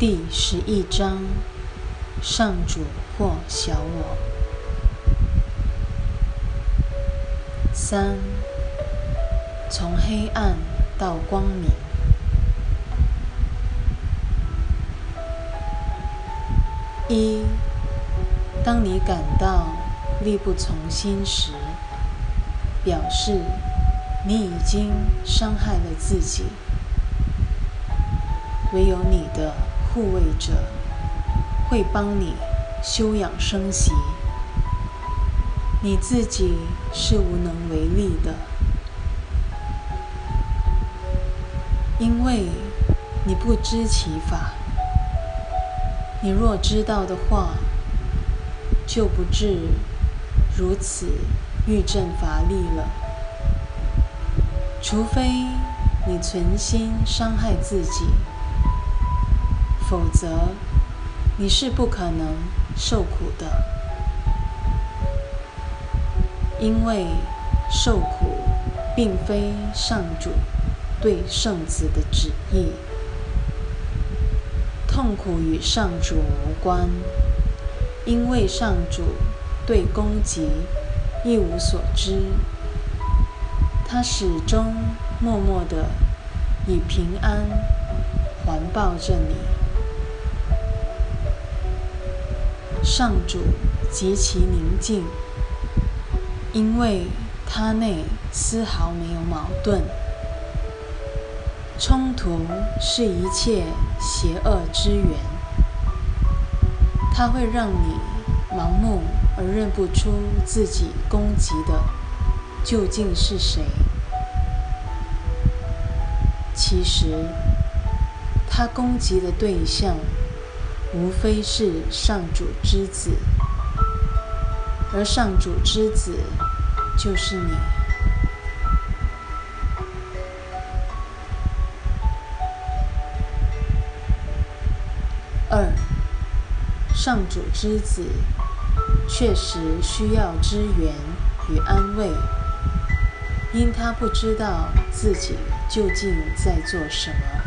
第十一章：上主或小我。三，从黑暗到光明。一，当你感到力不从心时，表示你已经伤害了自己。唯有你的护卫者会帮你休养生息，你自己是无能为力的，因为你不知其法。你若知道的话，就不至如此欲振乏力了。除非你存心伤害自己，否则你是不可能受苦的。因为受苦并非上主对圣子的旨意。痛苦与上主无关，因为上主对攻击一无所知，他始终默默地以平安环抱着你。上主极其宁静，因为他内丝毫没有矛盾。冲突是一切邪恶之源，它会让你盲目而认不出自己攻击的究竟是谁。其实，他攻击的对象无非是上主之子，而上主之子就是你。二，上主之子确实需要支援与安慰，因他不知道自己究竟在做什么，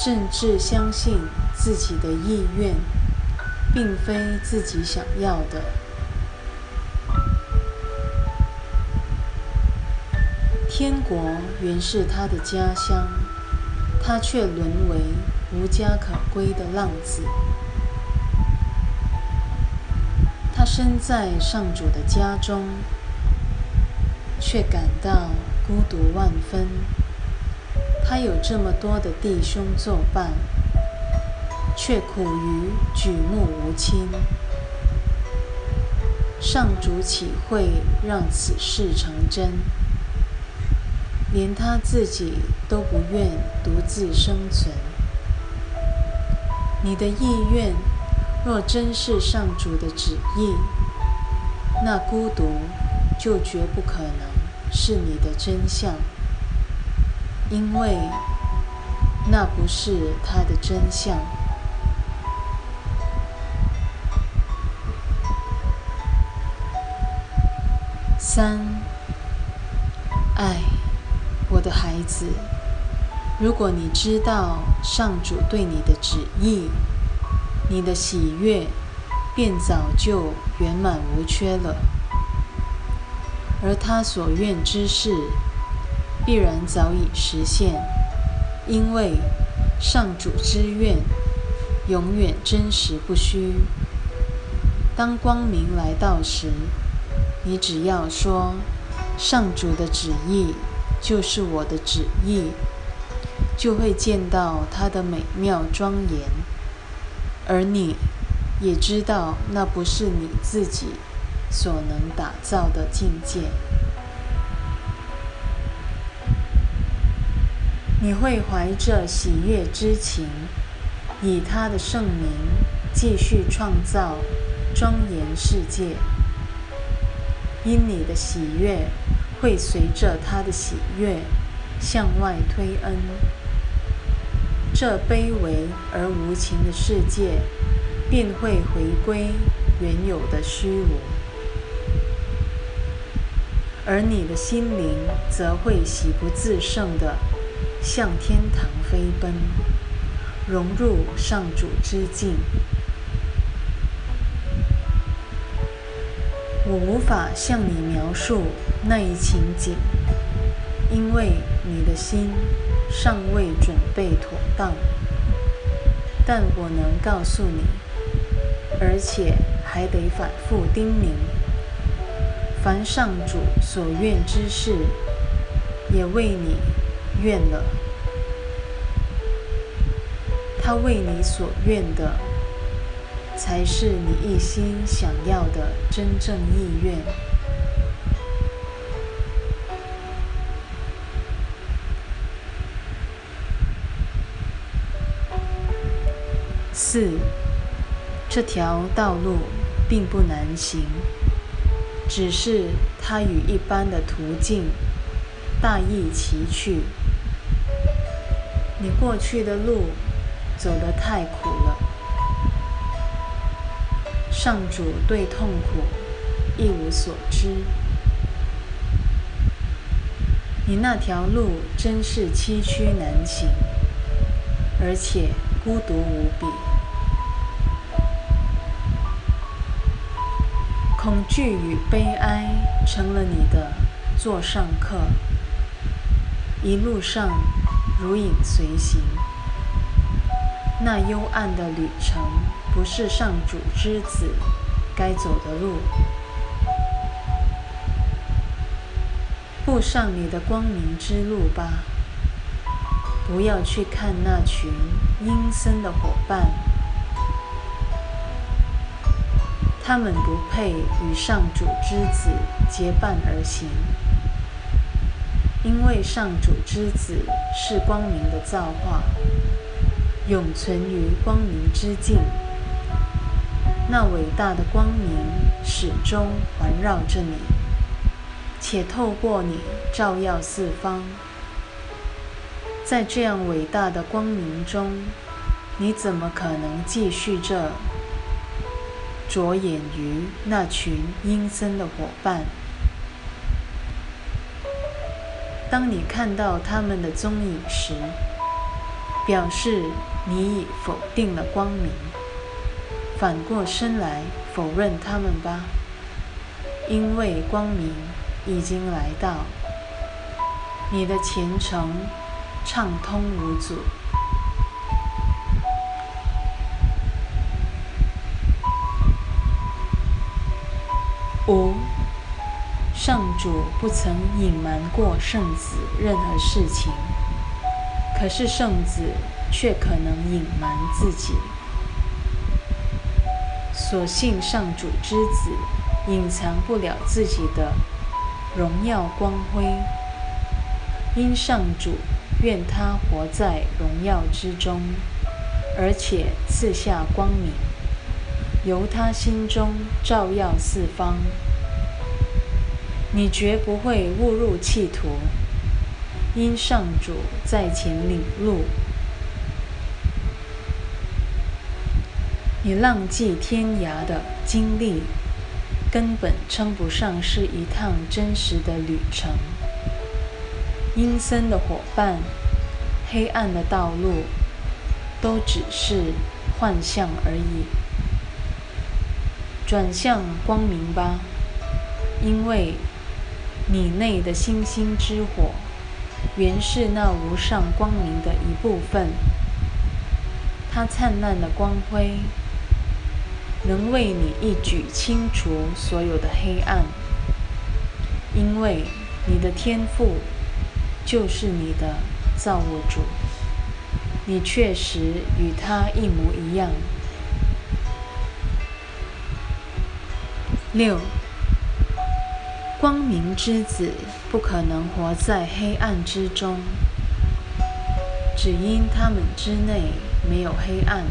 甚至相信自己的意愿并非自己想要的。天国原是他的家乡，他却沦为。无家可归的浪子，他身在上主的家中，却感到孤独万分。他有这么多的弟兄作伴，却苦于举目无亲。上主岂会让此事成真？连他自己都不愿独自生存。你的意愿若真是上主的旨意，那孤独就绝不可能是你的真相，因为那不是他的真相。三，爱，我的孩子。如果你知道上主对你的旨意，你的喜悦便早就圆满无缺了；而他所愿之事，必然早已实现，因为上主之愿永远真实不虚。当光明来到时，你只要说：“上主的旨意就是我的旨意。”就会见到它的美妙庄严，而你也知道那不是你自己所能打造的境界。你会怀着喜悦之情，以他的圣名继续创造庄严世界，因你的喜悦会随着他的喜悦向外推恩。这卑微而无情的世界便会回归原有的虚无，而你的心灵则会喜不自胜地向天堂飞奔，融入上主之境。我无法向你描述那一情景，因为你的心尚未准备妥当。但我能告诉你，而且还得反复叮咛：凡上主所愿之事，也为你愿了。他为你所愿的。才是你一心想要的真正意愿。四，这条道路并不难行，只是它与一般的途径大异其趣。你过去的路走得太苦了。上主对痛苦一无所知，你那条路真是崎岖难行，而且孤独无比。恐惧与悲哀成了你的座上客，一路上如影随形。那幽暗的旅程。不是上主之子该走的路，步上你的光明之路吧。不要去看那群阴森的伙伴，他们不配与上主之子结伴而行，因为上主之子是光明的造化，永存于光明之境。那伟大的光明始终环绕着你，且透过你照耀四方。在这样伟大的光明中，你怎么可能继续着着眼于那群阴森的伙伴？当你看到他们的踪影时，表示你已否定了光明。反过身来否认他们吧，因为光明已经来到，你的前程畅通无阻。主不曾隐瞒过圣子任何事情，可是圣子却可能隐瞒自己。所幸上主之子隐藏不了自己的荣耀光辉，因上主愿他活在荣耀之中，而且赐下光明，由他心中照耀四方。你绝不会误入歧途，因上主在前领路。你浪迹天涯的经历，根本称不上是一趟真实的旅程。阴森的伙伴，黑暗的道路，都只是幻象而已。转向光明吧，因为你内的星星之火，原是那无上光明的一部分。它灿烂的光辉。能为你一举清除所有的黑暗，因为你的天赋就是你的造物主，你确实与他一模一样。六，光明之子不可能活在黑暗之中，只因他们之内没有黑暗。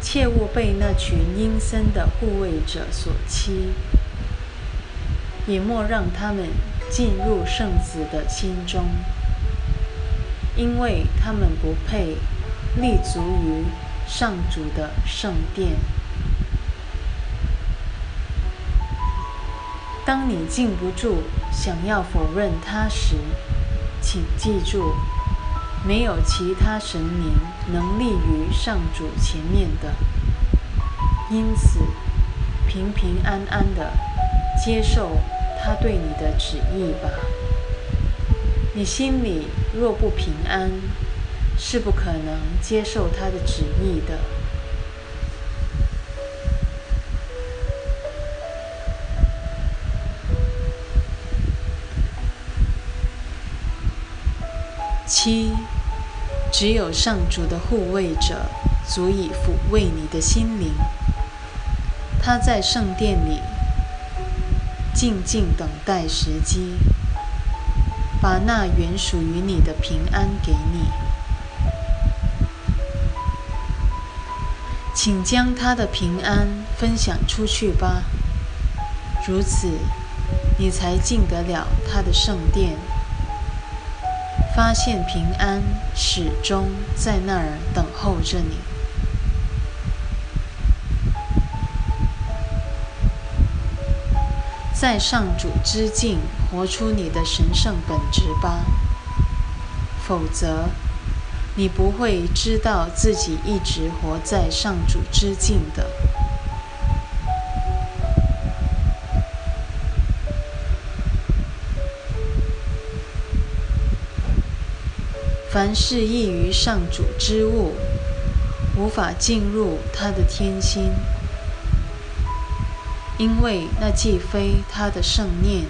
切勿被那群阴森的护卫者所欺，也莫让他们进入圣子的心中，因为他们不配立足于上主的圣殿。当你禁不住想要否认他时，请记住，没有其他神明能立于上主前面的，因此平平安安的接受他对你的旨意吧。你心里若不平安，是不可能接受他的旨意的。七，只有上主的护卫者足以抚慰你的心灵。他在圣殿里静静等待时机，把那原属于你的平安给你。请将他的平安分享出去吧，如此，你才进得了他的圣殿。发现平安始终在那儿等候着你，在上主之境活出你的神圣本质吧，否则你不会知道自己一直活在上主之境的。凡是异于上主之物，无法进入他的天心，因为那既非他的圣念，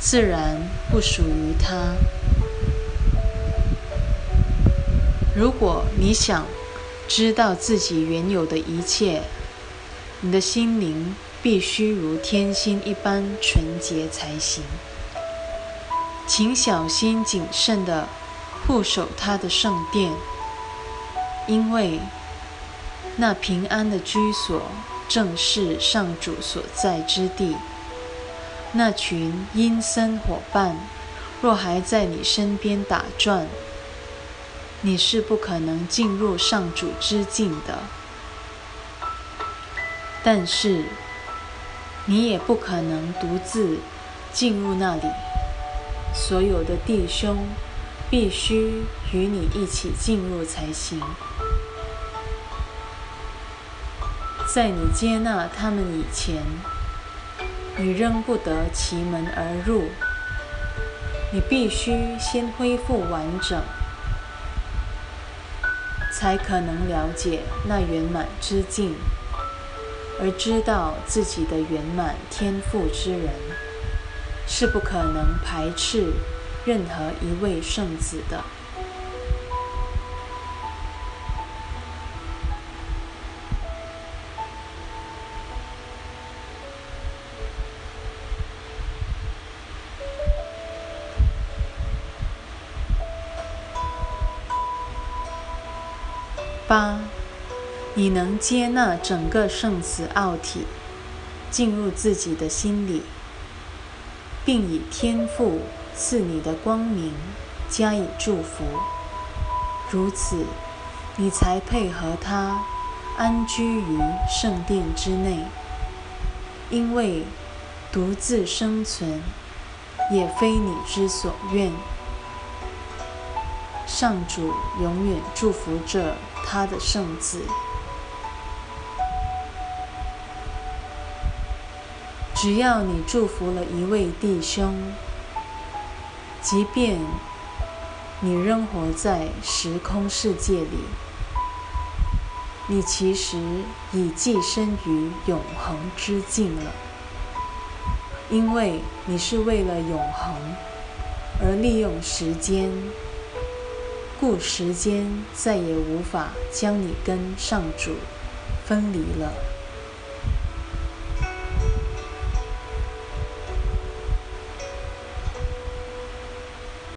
自然不属于他。如果你想知道自己原有的一切，你的心灵必须如天心一般纯洁才行。请小心谨慎的。护守他的圣殿，因为那平安的居所正是上主所在之地。那群阴森伙伴若还在你身边打转，你是不可能进入上主之境的。但是，你也不可能独自进入那里。所有的弟兄。必须与你一起进入才行。在你接纳他们以前，你仍不得其门而入。你必须先恢复完整，才可能了解那圆满之境，而知道自己的圆满天赋之人，是不可能排斥。任何一位圣子的八，你能接纳整个圣子奥体进入自己的心里，并以天赋。赐你的光明加以祝福，如此，你才配合他安居于圣殿之内。因为独自生存也非你之所愿。上主永远祝福着他的圣子。只要你祝福了一位弟兄。即便你仍活在时空世界里，你其实已寄身于永恒之境了，因为你是为了永恒而利用时间，故时间再也无法将你跟上主分离了。